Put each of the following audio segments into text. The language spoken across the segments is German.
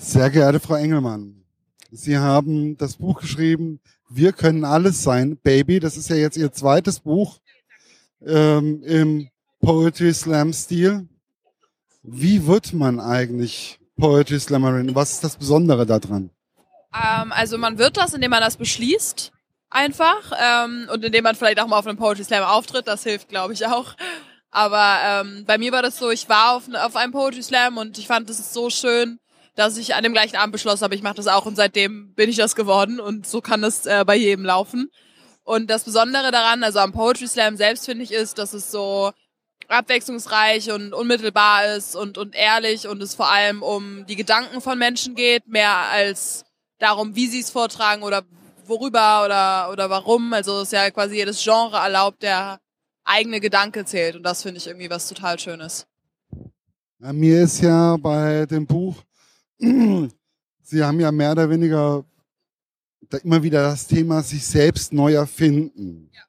Sehr geehrte Frau Engelmann, Sie haben das Buch geschrieben, Wir können alles sein, Baby. Das ist ja jetzt Ihr zweites Buch ähm, im Poetry Slam Stil. Wie wird man eigentlich Poetry Slammerin? Was ist das Besondere daran? Ähm, also man wird das, indem man das beschließt, einfach. Ähm, und indem man vielleicht auch mal auf einem Poetry Slam auftritt, das hilft, glaube ich, auch. Aber ähm, bei mir war das so, ich war auf, auf einem Poetry Slam und ich fand, das ist so schön, dass ich an dem gleichen Abend beschlossen habe, ich mache das auch und seitdem bin ich das geworden und so kann das äh, bei jedem laufen. Und das Besondere daran, also am Poetry Slam selbst finde ich, ist, dass es so abwechslungsreich und unmittelbar ist und, und ehrlich und es vor allem um die Gedanken von Menschen geht, mehr als darum, wie sie es vortragen oder worüber oder, oder warum. Also es ist ja quasi jedes Genre erlaubt, der eigene Gedanke zählt und das finde ich irgendwie was total Schönes. Mir ist ja bei dem Buch, Sie haben ja mehr oder weniger immer wieder das Thema sich selbst neu erfinden. Ja.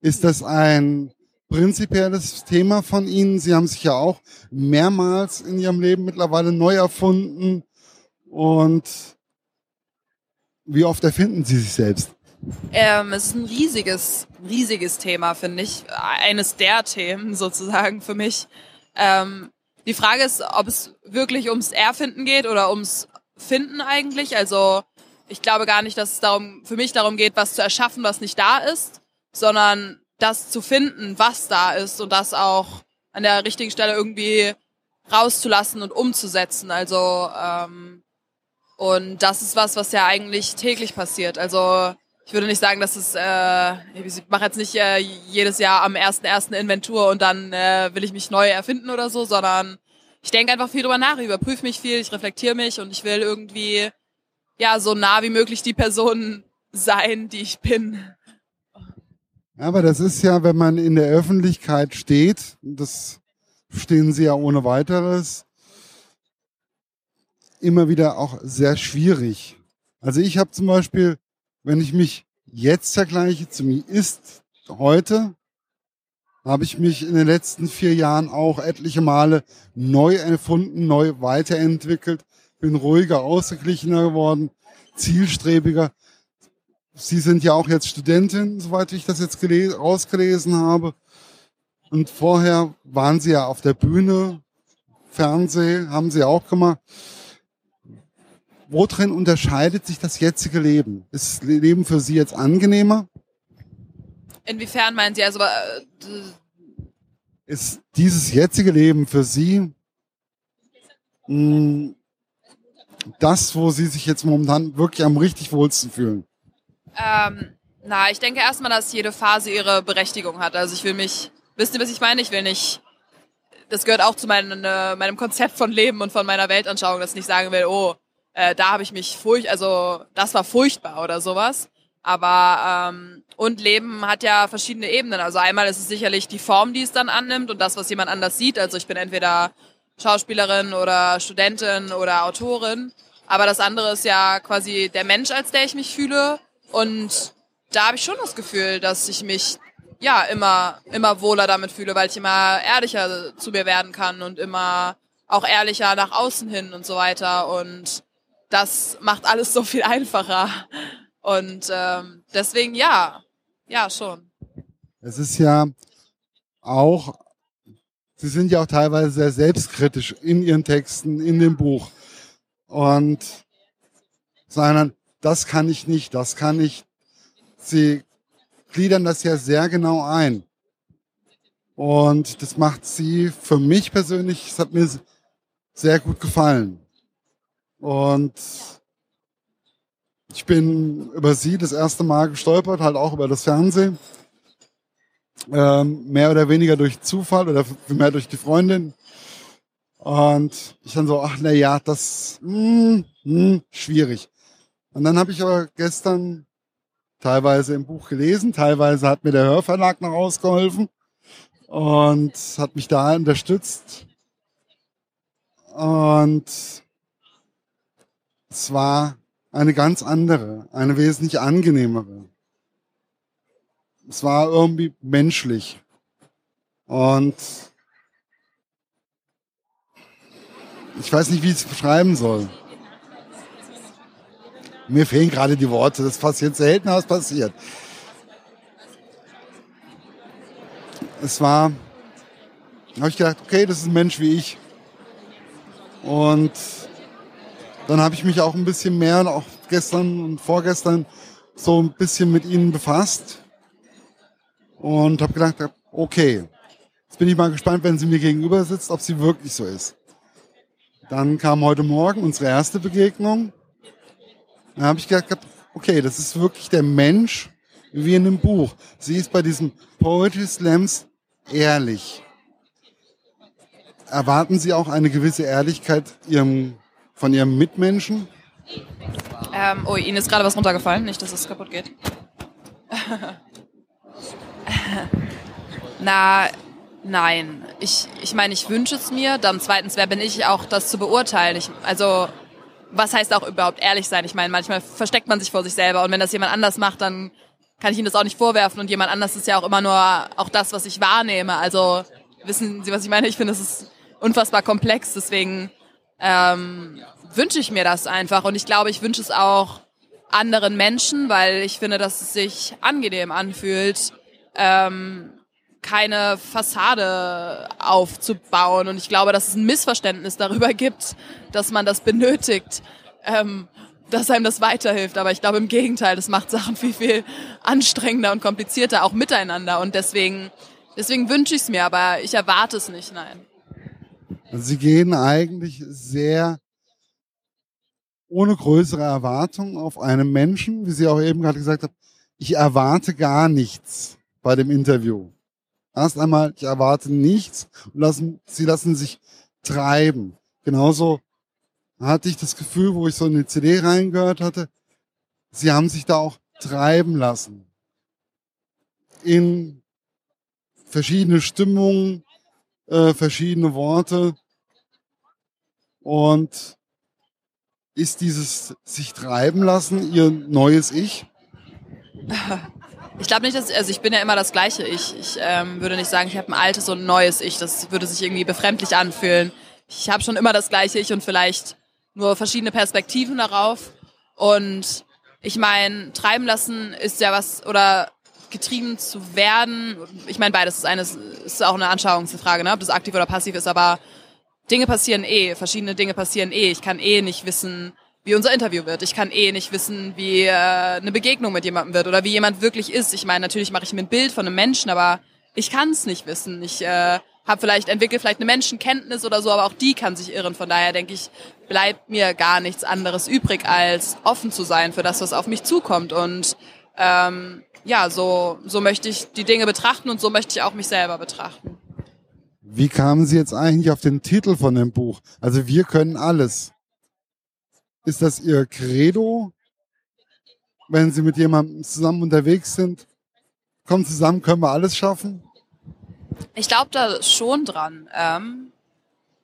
Ist das ein prinzipielles Thema von Ihnen? Sie haben sich ja auch mehrmals in Ihrem Leben mittlerweile neu erfunden. Und wie oft erfinden Sie sich selbst? Ähm, es ist ein riesiges, riesiges Thema, finde ich. Eines der Themen sozusagen für mich. Ähm, die Frage ist, ob es wirklich ums Erfinden geht oder ums Finden eigentlich. Also ich glaube gar nicht, dass es darum, für mich darum geht, was zu erschaffen, was nicht da ist, sondern das zu finden, was da ist und das auch an der richtigen Stelle irgendwie rauszulassen und umzusetzen. Also ähm, und das ist was, was ja eigentlich täglich passiert. Also ich würde nicht sagen, dass es, äh, ich mache jetzt nicht äh, jedes Jahr am ersten ersten Inventur und dann äh, will ich mich neu erfinden oder so, sondern ich denke einfach viel drüber nach, ich überprüfe mich viel, ich reflektiere mich und ich will irgendwie ja so nah wie möglich die Person sein, die ich bin. Aber das ist ja, wenn man in der Öffentlichkeit steht, das stehen sie ja ohne weiteres, immer wieder auch sehr schwierig. Also ich habe zum Beispiel, wenn ich mich jetzt vergleiche zu mir ist heute, habe ich mich in den letzten vier Jahren auch etliche Male neu erfunden, neu weiterentwickelt, bin ruhiger, ausgeglichener geworden, zielstrebiger. Sie sind ja auch jetzt Studentin, soweit ich das jetzt rausgelesen habe. Und vorher waren Sie ja auf der Bühne, Fernsehen, haben Sie auch gemacht. Worin unterscheidet sich das jetzige Leben? Ist das Leben für Sie jetzt angenehmer? Inwiefern meinen Sie also? Äh, ist dieses jetzige Leben für Sie mh, hm, das, wo Sie sich jetzt momentan wirklich am richtig wohlsten fühlen? Ähm, na, ich denke erstmal, dass jede Phase ihre Berechtigung hat. Also ich will mich, wisst ihr, was ich meine? Ich will nicht, das gehört auch zu meinem, äh, meinem Konzept von Leben und von meiner Weltanschauung, dass ich nicht sagen will, oh, äh, da habe ich mich furcht, also das war furchtbar oder sowas. Aber ähm, und Leben hat ja verschiedene Ebenen. Also einmal ist es sicherlich die Form, die es dann annimmt und das, was jemand anders sieht. Also ich bin entweder Schauspielerin oder Studentin oder Autorin. Aber das andere ist ja quasi der Mensch, als der ich mich fühle. Und da habe ich schon das Gefühl, dass ich mich ja immer immer wohler damit fühle, weil ich immer ehrlicher zu mir werden kann und immer auch ehrlicher nach außen hin und so weiter. Und das macht alles so viel einfacher. Und ähm, deswegen ja, ja schon. Es ist ja auch, Sie sind ja auch teilweise sehr selbstkritisch in Ihren Texten, in dem Buch. Und sagen das kann ich nicht, das kann ich. Sie gliedern das ja sehr genau ein. Und das macht sie für mich persönlich, es hat mir sehr gut gefallen. Und ich bin über sie das erste Mal gestolpert, halt auch über das Fernsehen. Ähm, mehr oder weniger durch Zufall oder mehr durch die Freundin. Und ich dann so, ach na ja, das mh, hm, mh, hm, schwierig. Und dann habe ich aber gestern teilweise im Buch gelesen, teilweise hat mir der Hörverlag noch ausgeholfen und hat mich da unterstützt. Und es war eine ganz andere, eine wesentlich angenehmere. Es war irgendwie menschlich. Und ich weiß nicht, wie ich es beschreiben soll. Mir fehlen gerade die Worte, das passiert selten, aber es passiert. Es war, habe ich gedacht, okay, das ist ein Mensch wie ich. Und dann habe ich mich auch ein bisschen mehr, auch gestern und vorgestern, so ein bisschen mit ihnen befasst und habe gedacht, okay, jetzt bin ich mal gespannt, wenn sie mir gegenüber sitzt, ob sie wirklich so ist. Dann kam heute Morgen unsere erste Begegnung. Da habe ich gedacht, okay, das ist wirklich der Mensch wie in einem Buch. Sie ist bei diesem Poetry Slams ehrlich. Erwarten Sie auch eine gewisse Ehrlichkeit ihrem, von Ihrem Mitmenschen? Ähm, oh, Ihnen ist gerade was runtergefallen, nicht, dass es kaputt geht. Na, nein. Ich, ich meine, ich wünsche es mir. Dann zweitens, wer bin ich auch, das zu beurteilen? Ich, also, was heißt auch überhaupt ehrlich sein? Ich meine, manchmal versteckt man sich vor sich selber und wenn das jemand anders macht, dann kann ich ihm das auch nicht vorwerfen und jemand anders ist ja auch immer nur auch das, was ich wahrnehme. Also, wissen Sie, was ich meine? Ich finde, es ist unfassbar komplex, deswegen ähm, wünsche ich mir das einfach und ich glaube, ich wünsche es auch anderen Menschen, weil ich finde, dass es sich angenehm anfühlt, ähm, keine Fassade aufzubauen. Und ich glaube, dass es ein Missverständnis darüber gibt, dass man das benötigt, ähm, dass einem das weiterhilft. Aber ich glaube im Gegenteil, das macht Sachen viel, viel anstrengender und komplizierter, auch miteinander. Und deswegen, deswegen wünsche ich es mir, aber ich erwarte es nicht, nein. Sie gehen eigentlich sehr ohne größere Erwartung auf einen Menschen, wie sie auch eben gerade gesagt hat, ich erwarte gar nichts bei dem Interview. Erst einmal, ich erwarte nichts und lassen, sie lassen sich treiben. Genauso hatte ich das Gefühl, wo ich so in die CD reingehört hatte, sie haben sich da auch treiben lassen. In verschiedene Stimmungen, äh, verschiedene Worte. Und ist dieses sich treiben lassen ihr neues Ich? Ich glaube nicht, dass also ich bin ja immer das gleiche Ich. Ich ähm, würde nicht sagen, ich habe ein altes und ein neues Ich. Das würde sich irgendwie befremdlich anfühlen. Ich habe schon immer das gleiche Ich und vielleicht nur verschiedene Perspektiven darauf. Und ich meine, treiben lassen ist ja was oder getrieben zu werden. Ich meine, beides ist eine ist auch eine Anschauungsfrage, ne? ob das aktiv oder passiv ist. Aber Dinge passieren eh, verschiedene Dinge passieren eh. Ich kann eh nicht wissen, wie unser Interview wird. Ich kann eh nicht wissen, wie äh, eine Begegnung mit jemandem wird oder wie jemand wirklich ist. Ich meine, natürlich mache ich mir ein Bild von einem Menschen, aber ich kann es nicht wissen. Ich äh, habe vielleicht entwickle vielleicht eine Menschenkenntnis oder so, aber auch die kann sich irren. Von daher denke ich, bleibt mir gar nichts anderes übrig, als offen zu sein für das, was auf mich zukommt. Und ähm, ja, so so möchte ich die Dinge betrachten und so möchte ich auch mich selber betrachten. Wie kamen Sie jetzt eigentlich auf den Titel von dem Buch? Also wir können alles. Ist das Ihr Credo, wenn Sie mit jemandem zusammen unterwegs sind? Kommen zusammen, können wir alles schaffen? Ich glaube da schon dran. Ähm,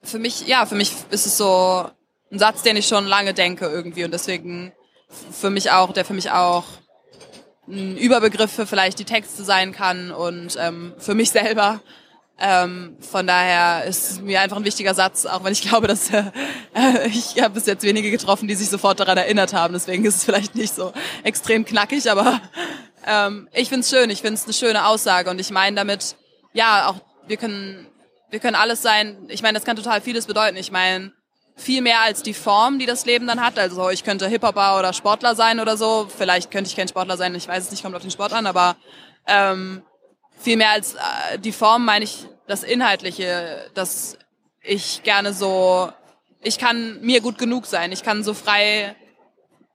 für mich, ja, für mich ist es so ein Satz, den ich schon lange denke irgendwie und deswegen für mich auch, der für mich auch ein Überbegriff für vielleicht die Texte sein kann und ähm, für mich selber ähm, von daher ist mir einfach ein wichtiger Satz, auch wenn ich glaube, dass äh, ich habe bis jetzt wenige getroffen, die sich sofort daran erinnert haben. Deswegen ist es vielleicht nicht so extrem knackig, aber ähm, ich find's schön. Ich find's eine schöne Aussage und ich meine damit, ja, auch wir können wir können alles sein. Ich meine, das kann total vieles bedeuten. Ich meine, viel mehr als die Form, die das Leben dann hat. Also ich könnte Hip-Hopper oder Sportler sein oder so. Vielleicht könnte ich kein Sportler sein, ich weiß es nicht, kommt auf den Sport an, aber ähm, viel mehr als äh, die Form meine ich das Inhaltliche, dass ich gerne so, ich kann mir gut genug sein, ich kann so frei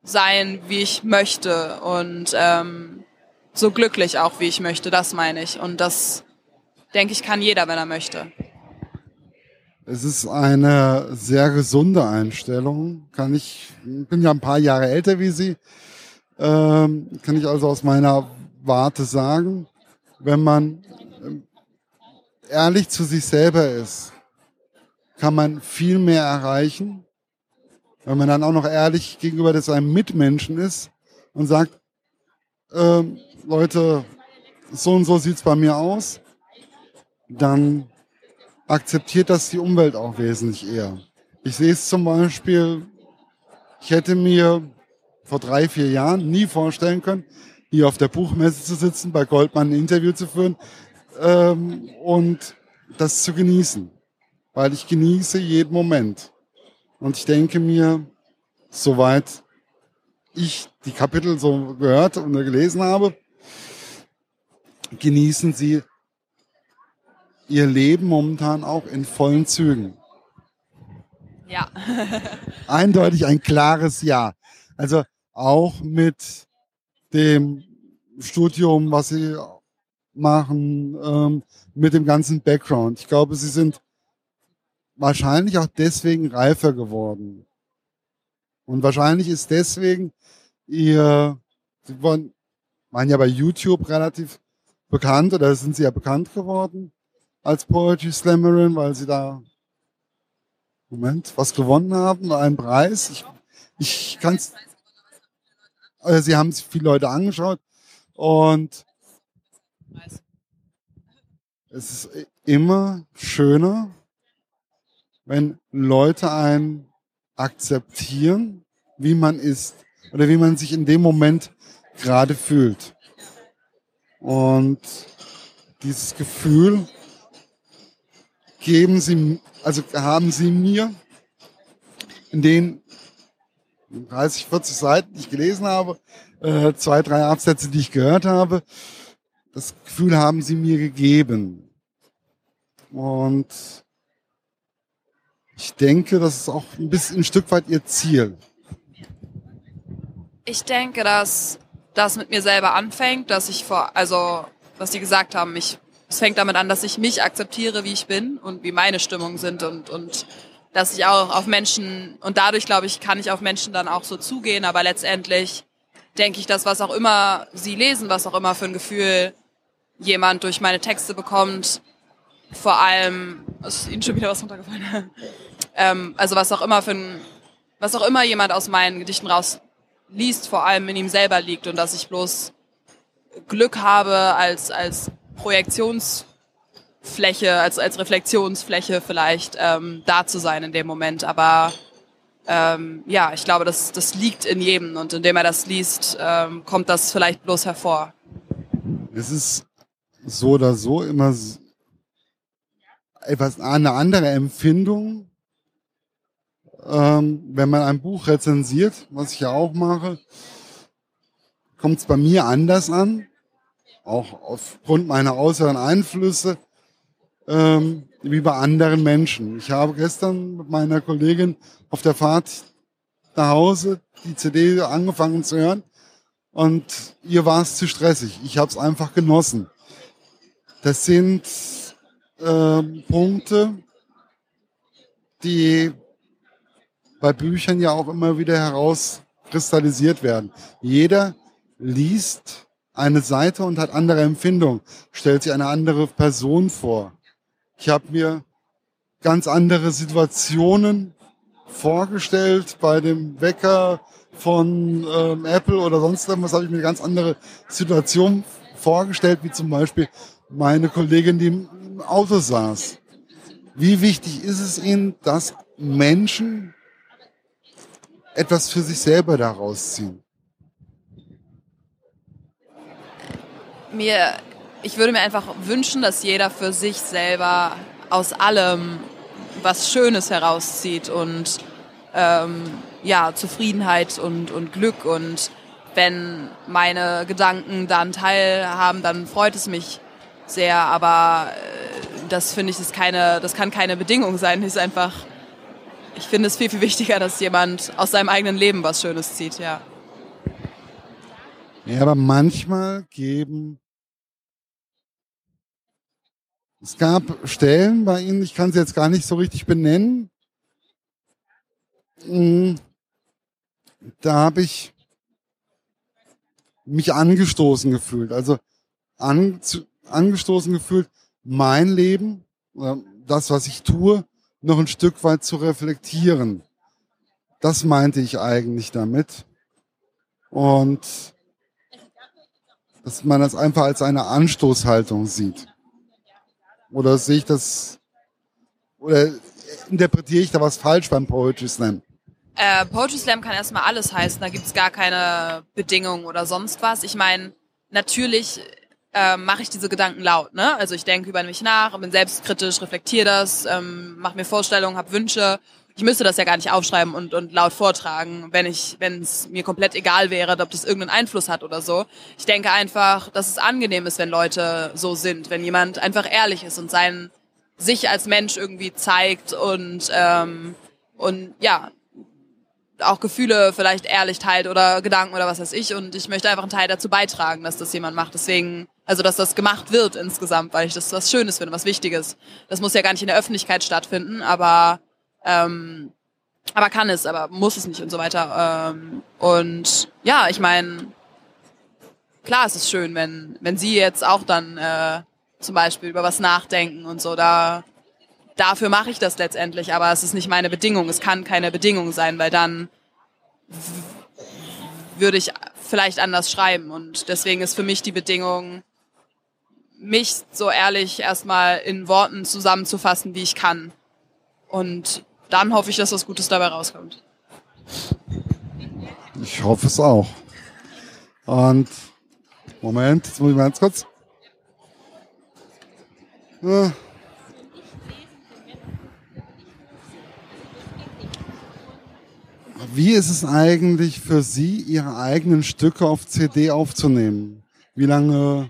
sein, wie ich möchte und ähm, so glücklich auch, wie ich möchte, das meine ich. Und das, denke ich, kann jeder, wenn er möchte. Es ist eine sehr gesunde Einstellung. Kann ich, bin ja ein paar Jahre älter wie Sie, ähm, kann ich also aus meiner Warte sagen wenn man ähm, ehrlich zu sich selber ist, kann man viel mehr erreichen. Wenn man dann auch noch ehrlich gegenüber seinem Mitmenschen ist und sagt, äh, Leute, so und so sieht's bei mir aus, dann akzeptiert das die Umwelt auch wesentlich eher. Ich sehe es zum Beispiel, ich hätte mir vor drei, vier Jahren nie vorstellen können, hier auf der Buchmesse zu sitzen, bei Goldman ein Interview zu führen ähm, und das zu genießen. Weil ich genieße jeden Moment. Und ich denke mir, soweit ich die Kapitel so gehört und gelesen habe, genießen sie ihr Leben momentan auch in vollen Zügen. Ja. Eindeutig ein klares Ja. Also auch mit dem Studium, was sie machen, ähm, mit dem ganzen Background. Ich glaube, sie sind wahrscheinlich auch deswegen reifer geworden. Und wahrscheinlich ist deswegen ihr, sie waren, waren ja bei YouTube relativ bekannt oder sind sie ja bekannt geworden als Poetry Slammerin, weil sie da, Moment, was gewonnen haben, einen Preis. Ich, ich kann also sie haben sich viele Leute angeschaut und es ist immer schöner, wenn Leute einen akzeptieren, wie man ist oder wie man sich in dem Moment gerade fühlt. Und dieses Gefühl geben sie, also haben sie mir in den 30, 40 Seiten, die ich gelesen habe, äh, zwei, drei Absätze, die ich gehört habe, das Gefühl haben sie mir gegeben. Und ich denke, das ist auch ein bisschen ein Stück weit ihr Ziel. Ich denke, dass das mit mir selber anfängt, dass ich vor, also was Sie gesagt haben, ich, es fängt damit an, dass ich mich akzeptiere, wie ich bin und wie meine Stimmungen sind und, und dass ich auch auf Menschen, und dadurch, glaube ich, kann ich auf Menschen dann auch so zugehen, aber letztendlich denke ich, dass was auch immer Sie lesen, was auch immer für ein Gefühl jemand durch meine Texte bekommt, vor allem, ist Ihnen schon wieder was runtergefallen? ähm, also was auch immer für ein, was auch immer jemand aus meinen Gedichten raus liest, vor allem in ihm selber liegt und dass ich bloß Glück habe als, als Projektionsfläche, als, als Reflexionsfläche vielleicht ähm, da zu sein in dem Moment. Aber ähm, ja, ich glaube, das, das liegt in jedem und indem er das liest, ähm, kommt das vielleicht bloß hervor. Es ist so oder so immer etwas eine andere Empfindung, ähm, wenn man ein Buch rezensiert, was ich ja auch mache, kommt es bei mir anders an, auch aufgrund meiner äußeren Einflüsse, ähm, wie bei anderen Menschen. Ich habe gestern mit meiner Kollegin auf der Fahrt nach Hause die CD angefangen zu hören und ihr war es zu stressig. Ich habe es einfach genossen. Das sind äh, Punkte, die bei Büchern ja auch immer wieder herauskristallisiert werden. Jeder liest eine Seite und hat andere Empfindungen, stellt sich eine andere Person vor. Ich habe mir ganz andere Situationen vorgestellt bei dem Wecker von ähm, Apple oder sonst irgendwas habe ich mir eine ganz andere Situation vorgestellt, wie zum Beispiel meine Kollegin, die im Auto saß. Wie wichtig ist es Ihnen, dass Menschen etwas für sich selber daraus ziehen? Mir, ich würde mir einfach wünschen, dass jeder für sich selber aus allem was Schönes herauszieht und ähm, ja, Zufriedenheit und, und Glück und wenn meine Gedanken dann teilhaben, dann freut es mich sehr, aber äh, das finde ich ist keine, das kann keine Bedingung sein. Ist einfach ich finde es viel, viel wichtiger, dass jemand aus seinem eigenen Leben was Schönes zieht, ja. Ja, aber manchmal geben. Es gab Stellen bei Ihnen, ich kann sie jetzt gar nicht so richtig benennen. Hm, da habe ich mich angestoßen gefühlt. Also an, angestoßen gefühlt, mein Leben, das, was ich tue, noch ein Stück weit zu reflektieren. Das meinte ich eigentlich damit. Und dass man das einfach als eine Anstoßhaltung sieht. Oder sehe ich das, oder interpretiere ich da was falsch beim Poetry Slam? Äh, Poetry Slam kann erstmal alles heißen, da gibt's gar keine Bedingungen oder sonst was. Ich meine, natürlich äh, mache ich diese Gedanken laut. Ne? Also ich denke über mich nach, bin selbstkritisch, reflektiere das, ähm, mache mir Vorstellungen, habe Wünsche. Ich müsste das ja gar nicht aufschreiben und, und laut vortragen, wenn ich, wenn es mir komplett egal wäre, ob das irgendeinen Einfluss hat oder so. Ich denke einfach, dass es angenehm ist, wenn Leute so sind, wenn jemand einfach ehrlich ist und sein sich als Mensch irgendwie zeigt und ähm, und ja auch Gefühle vielleicht ehrlich teilt oder Gedanken oder was weiß ich und ich möchte einfach einen Teil dazu beitragen, dass das jemand macht. Deswegen, also dass das gemacht wird insgesamt, weil ich das was Schönes finde, was Wichtiges. Das muss ja gar nicht in der Öffentlichkeit stattfinden, aber ähm, aber kann es, aber muss es nicht und so weiter. Ähm, und ja, ich meine, klar, es ist schön, wenn wenn Sie jetzt auch dann äh, zum Beispiel über was nachdenken und so. Da dafür mache ich das letztendlich, aber es ist nicht meine Bedingung. Es kann keine Bedingung sein, weil dann würde ich vielleicht anders schreiben. Und deswegen ist für mich die Bedingung, mich so ehrlich erstmal in Worten zusammenzufassen, wie ich kann. Und dann hoffe ich, dass was Gutes dabei rauskommt. Ich hoffe es auch. Und Moment, jetzt muss ich mal ganz kurz. Ja. Wie ist es eigentlich für Sie, Ihre eigenen Stücke auf CD aufzunehmen? Wie lange,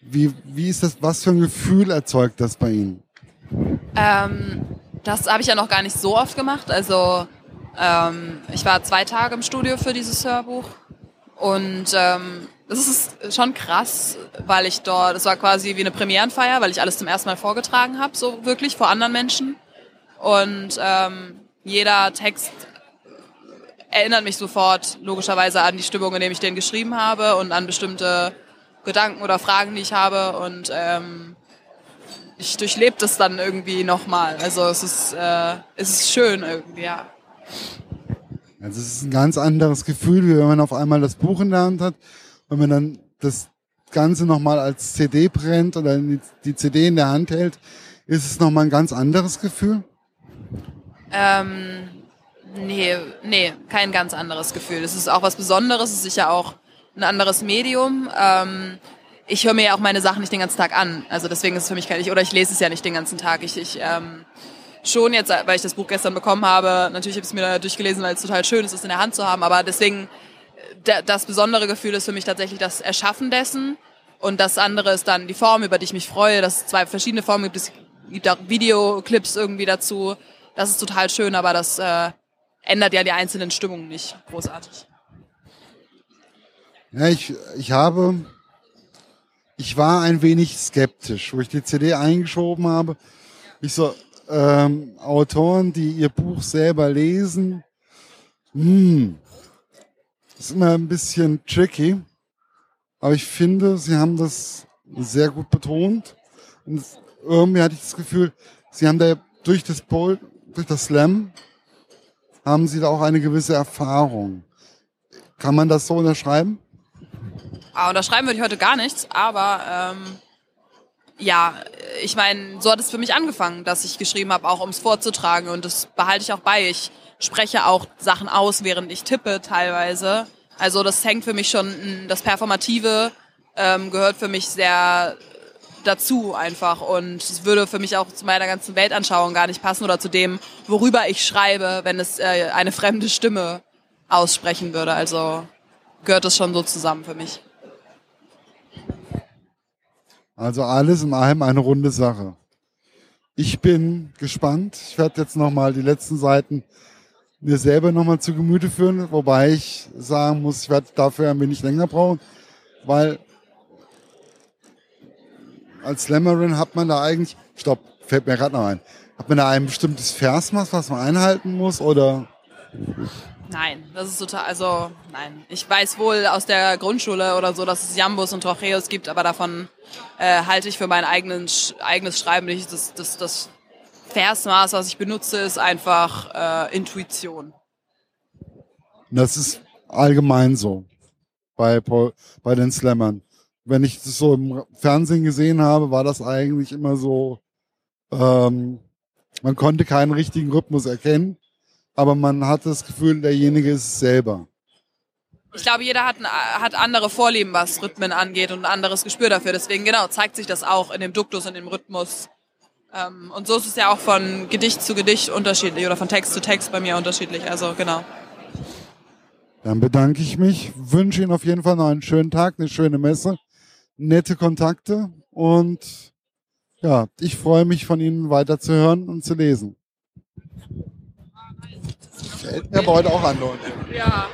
wie, wie ist das, was für ein Gefühl erzeugt das bei Ihnen? Ähm, das habe ich ja noch gar nicht so oft gemacht. Also ähm, ich war zwei Tage im Studio für dieses Hörbuch und ähm, das ist schon krass, weil ich dort, das war quasi wie eine Premierenfeier, weil ich alles zum ersten Mal vorgetragen habe, so wirklich vor anderen Menschen. Und ähm, jeder Text erinnert mich sofort logischerweise an die Stimmung, in der ich den geschrieben habe und an bestimmte Gedanken oder Fragen, die ich habe. Und ähm, ich durchlebe das dann irgendwie nochmal. Also es ist, äh, es ist schön irgendwie, ja. Also es ist ein ganz anderes Gefühl, wie wenn man auf einmal das Buch in der Hand hat, wenn man dann das Ganze nochmal als CD brennt oder die CD in der Hand hält, ist es nochmal ein ganz anderes Gefühl? Ähm, Nee, nee, kein ganz anderes Gefühl. Es ist auch was Besonderes, es ist sicher auch ein anderes Medium. Ähm, ich höre mir ja auch meine Sachen nicht den ganzen Tag an. Also deswegen ist es für mich kein, ich, oder ich lese es ja nicht den ganzen Tag. Ich, ich ähm, schon jetzt, weil ich das Buch gestern bekommen habe, natürlich habe ich es mir durchgelesen, weil es total schön ist, es in der Hand zu haben, aber deswegen, das besondere Gefühl ist für mich tatsächlich das Erschaffen dessen und das andere ist dann die Form, über die ich mich freue, dass es zwei verschiedene Formen gibt. Es gibt auch Videoclips irgendwie dazu. Das ist total schön, aber das äh, ändert ja die einzelnen Stimmungen nicht großartig. Ja, ich, ich habe, ich war ein wenig skeptisch, wo ich die CD eingeschoben habe. Ich so, ähm, Autoren, die ihr Buch selber lesen, hm, ist immer ein bisschen tricky. Aber ich finde, sie haben das sehr gut betont. Und irgendwie hatte ich das Gefühl, sie haben da durch das Pol, durch das Slam haben Sie da auch eine gewisse Erfahrung. Kann man das so unterschreiben? Ah, unterschreiben würde ich heute gar nichts, aber ähm, ja, ich meine, so hat es für mich angefangen, dass ich geschrieben habe, auch um es vorzutragen und das behalte ich auch bei. Ich spreche auch Sachen aus, während ich tippe teilweise. Also das hängt für mich schon, das Performative ähm, gehört für mich sehr dazu einfach und es würde für mich auch zu meiner ganzen Weltanschauung gar nicht passen oder zu dem, worüber ich schreibe, wenn es äh, eine fremde Stimme aussprechen würde. Also gehört das schon so zusammen für mich. Also alles in allem eine runde Sache. Ich bin gespannt. Ich werde jetzt nochmal die letzten Seiten mir selber nochmal zu Gemüte führen, wobei ich sagen muss, ich werde dafür ein wenig länger brauchen, weil als Slammerin hat man da eigentlich, stopp, fällt mir gerade noch ein, hat man da ein bestimmtes Versmaß, was man einhalten muss oder? Nein, das ist total, also nein. Ich weiß wohl aus der Grundschule oder so, dass es Jambus und Trocheus gibt, aber davon äh, halte ich für mein eigenen, eigenes Schreiben nicht. Das, das, das Versmaß, was ich benutze, ist einfach äh, Intuition. Das ist allgemein so bei, bei den Slammern wenn ich das so im Fernsehen gesehen habe, war das eigentlich immer so, ähm, man konnte keinen richtigen Rhythmus erkennen. Aber man hat das Gefühl, derjenige ist es selber. Ich glaube, jeder hat, ein, hat andere Vorlieben, was Rhythmen angeht und ein anderes Gespür dafür. Deswegen, genau, zeigt sich das auch in dem Duktus und dem Rhythmus. Ähm, und so ist es ja auch von Gedicht zu Gedicht unterschiedlich oder von Text zu Text bei mir unterschiedlich. Also, genau. Dann bedanke ich mich, wünsche Ihnen auf jeden Fall noch einen schönen Tag, eine schöne Messe, nette Kontakte und ja, ich freue mich von Ihnen weiter zu hören und zu lesen. Mir aber heute auch an, Leute. Ja.